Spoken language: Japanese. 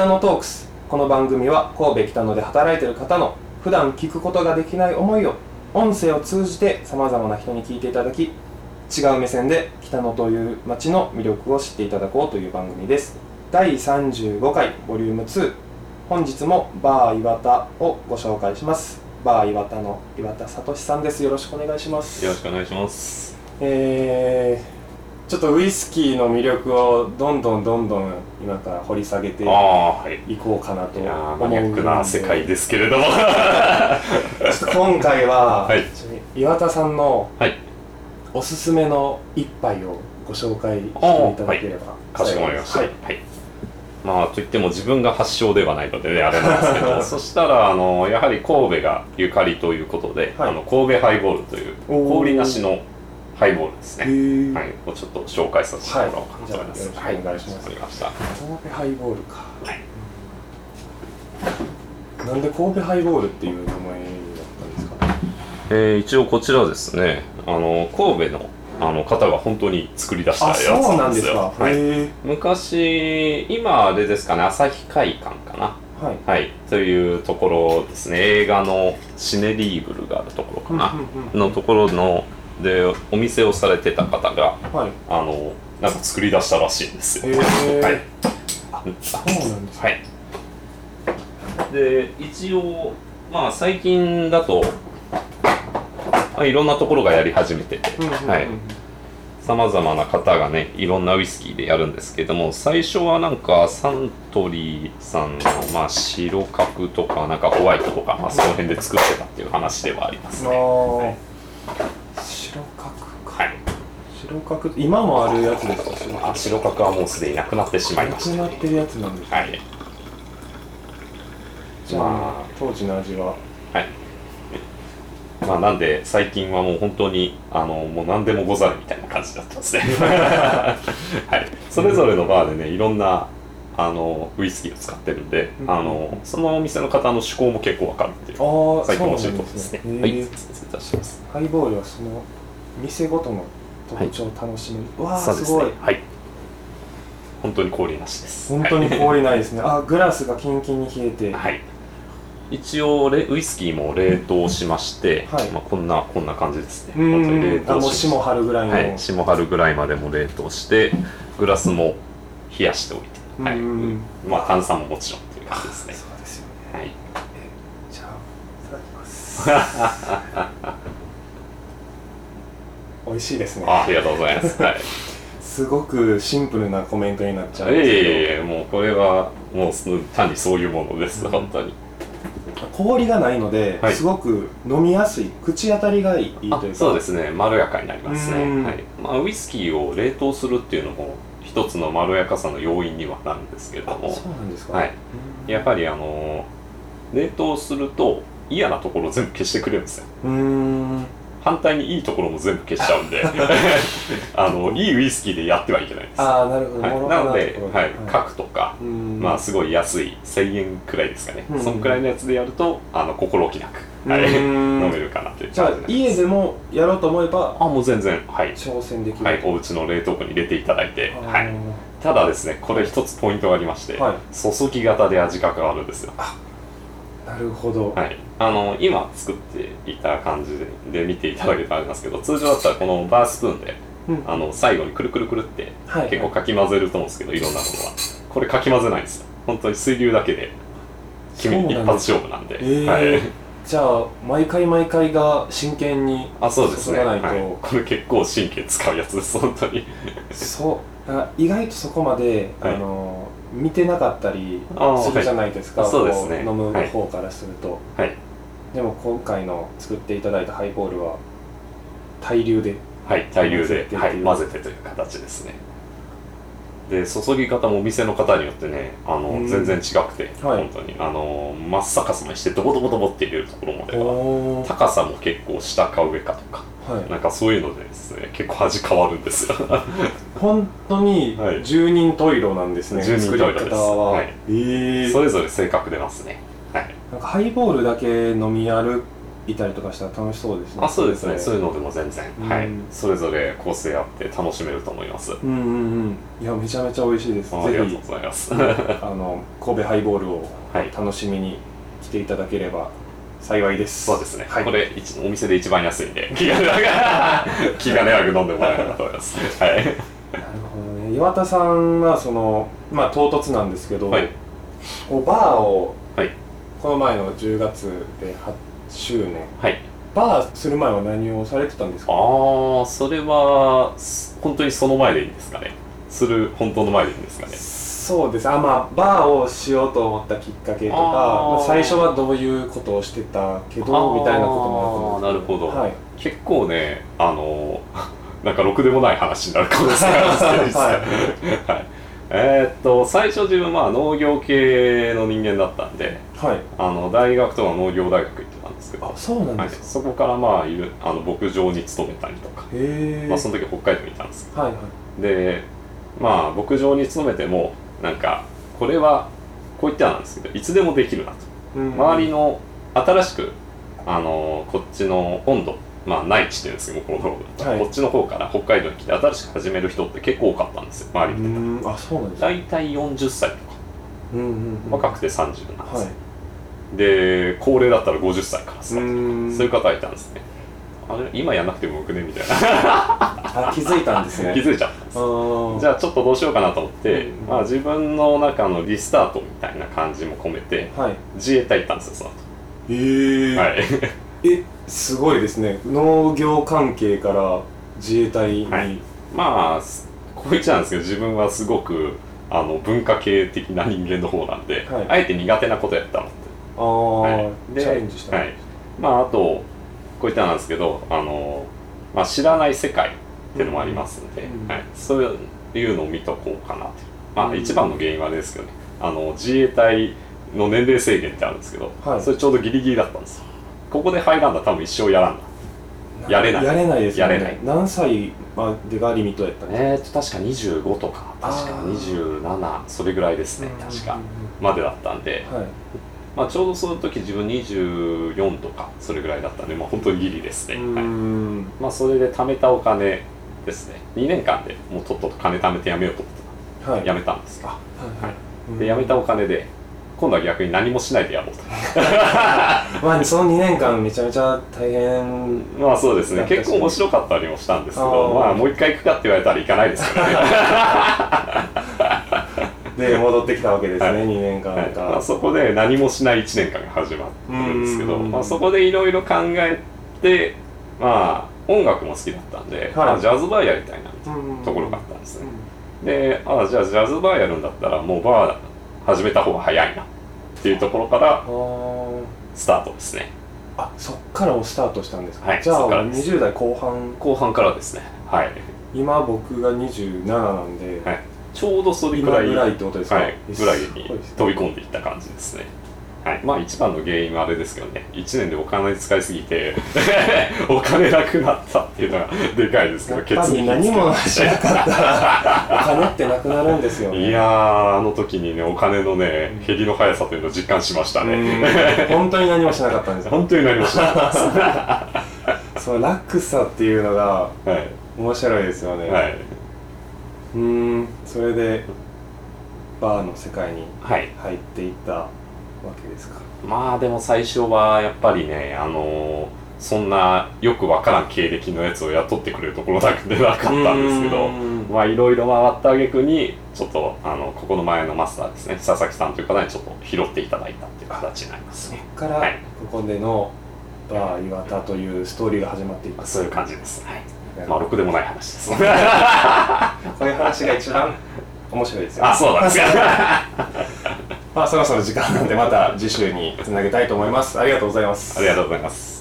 北野トークス。この番組は神戸北野で働いている方の普段聞くことができない思いを音声を通じてさまざまな人に聞いていただき違う目線で北野という街の魅力を知っていただこうという番組です。第35回ボリューム2本日もバー岩田をご紹介します。バー岩田の岩田聡さんです。よろしくお願いします。よろしくお願いします。えー、ちょっとウイスキーの魅力をどんどんどんどん今から掘り下げてい。いこうかなと思うんで。マニアックな世界ですけれども。ちょっと今回は、はい。岩田さんのはい。おすすめの一杯をご紹介していただければ、かしこまりました。ははい。い、まあといっても自分が発祥ではないのでねあれなんですけどそしたらあのやはり神戸がゆかりということで、はい。あの神戸ハイボールという氷なしのハイボールですへねー。はい、をちょっと紹介させてもらおうかなと思います。はいお願いします。わかりました。神戸ハイボールか、はい。なんで神戸ハイボールっていう名前だったんですかね？えー一応こちらですね、あの神戸のあの方が本当に作り出したやつななんんですすよ。でか、はい、昔今あれですかね、朝日会館かな。はい。はい、というところですね、映画のシネリーブルがあるところかな、うん。のところのでお店をされてた方がはいあのなんか作り出したらしいんですよ。へー はい、そうなんですかはい。で一応まあ最近だと、まあ、いろんなところがやり始めてて、はい。さまざまな方がねいろんなウイスキーでやるんですけども最初はなんかサントリーさんの、まあ、白角とかなんかホワイトとか、まあ、その辺で作ってたっていう話ではありますあね。ー白角かはい、白角今もあるやつですか？白角あ白角はもうすでになくなってしまいなくました。なってるやつなんですかはい、じゃあ、まあ当時の味は？はい。まあなんで最近はもう本当にあのもう何でもござるみたいな感じだったんですね。はい。それぞれのバーでねいろんなあのウイスキーを使ってるんで、うんあのそのお店の方の趣向も結構わかるっていう最近面白いところですね。はい。いたします。ハイボールはその店ごとの特徴を楽しむ、うわあすごい。はい。本当に氷なしです。本当にはい氷ないですね あグラスがキンキンに冷えて、はい。一応レウイスキーも冷凍しまして、はいまあこんなこんな感じですね。うん本当に冷あもう凍し霜張るぐらいの、はい、霜張るぐらいまでも冷凍してグラスも冷やしておいて、はい。うん。まあ炭酸ももちろんという感じですね。そうですよね。はい。じゃあいただきます。美味しいですね。あありがとうございます、はい、すごくシンプルなコメントになっちゃうんですけど、えいえもうこれはもう単にそういうものです、うん。本当に。氷がないので、はい。すごく飲みやすい口当たりがいいというか。あそうですね。まろやかになりますね、うん。はい。まあ、ウイスキーを冷凍するっていうのも一つのまろやかさの要因にはなるんですけどあもそうなんですか。はい。うん。やはりあの冷凍すると嫌なところを全部消してくれるんですよ。うーん反対にいいところも全部消しちゃうんで。あのいいウイスキーでやってはいけないんです、ああなるほど、はい、諸なのではい、角とか、うん。まあすごい安い。1000円くらいですかね、うん。そのくらいのやつでやるとあの心置きなく、はい、うん飲めるかなというじゃあ家でもやろうと思えばあもう全然はい、挑戦できる、はい、お家の冷凍庫に入れていただいて、はい、ただですねこれ一つポイントがありまして、はい。注ぎ型で味が変わるんですよなるほど、はい、あの今作っていた感じでで見ていただけたらあれなんですけど通常だったらこのバースプーンでうん。あの最後にくるくるくるってはい。結構かき混ぜると思うんですけどいろんなものは。これかき混ぜないんですよ。本当に水流だけで君そうなんだ一発勝負なんで、えー。はい、じゃあ毎回毎回が真剣にあそうですね、はい、これ結構神経使うやつです本当に。そう。意外とそこまで、はい。あの見てなかったりするじゃないですか、はい。そうですね。こ飲む方からすると、はい。でも今回の作っていただいたハイボールは対流で。はい大量で、はい、混ぜてという形ですね。で注ぎ方もお店の方によってねあの、うん。全然違くて、はい。本当に。あの真っ逆さまにしてドボドボドボって入れるところまでは高さも結構下か上かとかはい。なんかそういうのでですね結構味変わるんですよ。本当にはい。十人十色なんですね、十人十色です。作り方は、はい。えー。それぞれ性格出ますね。はい。なんかハイボールだけ飲み歩いたりとかしたら楽しそうですね。あそうですね。そうういうのでも全然、うん。はい。それぞれ構成あって楽しめると思います。うんうんうん。いやめちゃめちゃ美味しいです。ありがとうございます。あの神戸ハイボールをはい。楽しみに来ていただければ幸いです。そうですね、はい、これ一お店で一番安いんで。気兼ねなく気兼ねなく飲んでもらえればと思います。はい。なるほどね。岩田さんはそのまあ唐突なんですけど、はい。こうバーをはい。この前の10月で8周年。はい。バーする前は何をされてたんですか？ああそれはす本当にその前でいいんですかね。する本当の前でいいんですかねそうです。あまあバーをしようと思ったきっかけとか最初はどういうことをしてたけどみたいなこともあると思なるほど。はい。結構ねあの なんかろくでもない話になるかもしれないですけど、はい。はい。えーっと最初自分まあ農業系の人間だったんではい。あの大学とか農業大学行ってたんですけどあそうなんはい、ですか、そこからまあいるあの牧場に勤めたりとか、まあ、その時北海道にいたんですはいはい。でまあ牧場に勤めてもなんかこれはこう言ってはなんですけどいつでもできるなと。うん周りの新しくあのこっちの温度まあ内地っていうんですけどこの、はい。こっちの方から北海道に来て新しく始める人って結構多かったんですよ周りう見てたあそうなんですか大体40歳とか。うんうんうん。若くて30なんですよ、はい。で高齢だったら50歳からさ、ん。そういう方いたんですねあれ今やんなくてもよくねみたいな。あ気づいたんですね。気づいちゃった。んですじゃあちょっとどうしようかなと思って、うんまあ、自分の中のリスタートみたいな感じも込めてはい。自衛隊行ったんですよその後、はい、えすごいですね。農業関係から自衛隊に、はい。まあすこう言っちゃうんですけど自分はすごくあの文化系的な人間の方なんで、はい。あえて苦手なことやったのって。ああ、はい。でチャレンジした、はい。まああとこういったなんですけどあの、まあ、知らない世界っていうのもありますんで、うん。はい、そういうのを見とこうかなとまうん。あ一番の原因はあれですけどね。あの自衛隊の年齢制限ってあるんですけど、はい。それちょうどギリギリだったんですよ。ここで入らんだら多分一生やらんだやれない。やれないですよね。やれない。何歳までがリミットやったんえーと確か25とか。確かあー27それぐらいですね。確か。までだったんで、はいまあ、ちょうどその時自分24とかそれぐらいだったんで、まあ、本当にギリですね、はい。んまあ、それで貯めたお金ですね。2年間でもうとっとと金貯めてやめようと思ってはい。たやめたんです。あはい。はい。うん。でやめたお金で今度は逆に何もしないでやろうと。まあその2年間めちゃめちゃ大変。まあそうですね。結構面白かったりもしたんですけどまあもう一回行くかって言われたら行かないですからね で戻ってきたわけですね、はい。2年間はい。か、まあ、そこで何もしない1年間が始まってるんですけど、うん。まあ、そこでいろいろ考えてまあ音楽も好きだったんで、まあジャズバーやりたいなみたいうんなところがあったんですね、でああじゃあジャズバーやるんだったらもうバー始めた方が早いなっていうところからスタートですね。あそっからもスタートしたんですか、はいじゃあそっからです。20代後半。後半からですね。はい、今僕が27なんで、はい、ちょうどそれくらい今ぐらいってことですか、はい、ぐらいに飛び込んでいった感じですね。はい、まあ一番の原因はあれですけどね。1年でお金使いすぎて お金なくなったっていうのがでかいですけどやっぱり何もしなかったらお金ってなくなるんですよね。いやーあの時にねお金のね減りの速さというのを実感しましたね。うん。本当に何もしなかったんです。よ本当に何もしなかった。で すその落差っていうのがはい。面白いですよね、はい、うーんそれでバーの世界にはい、入っていったわけですか？まあでも最初はやっぱりねあのーそんなよくわからん経歴のやつを雇ってくれるところだけでなかったんですけどうん。まあいろいろ回った挙句にちょっとあのここの前のマスターですね佐々木さんという方にちょっと拾っていただいたっていう形になりますそっねからはい。ここでのバー岩田というストーリーが始まっていった。そういう感じです。はいまあろくでもない話です。こういう話が一番面白いですよあそうなんですか。まあそろそろ時間なんでまた次週につなげたいと思います。ありがとうございます。ありがとうございます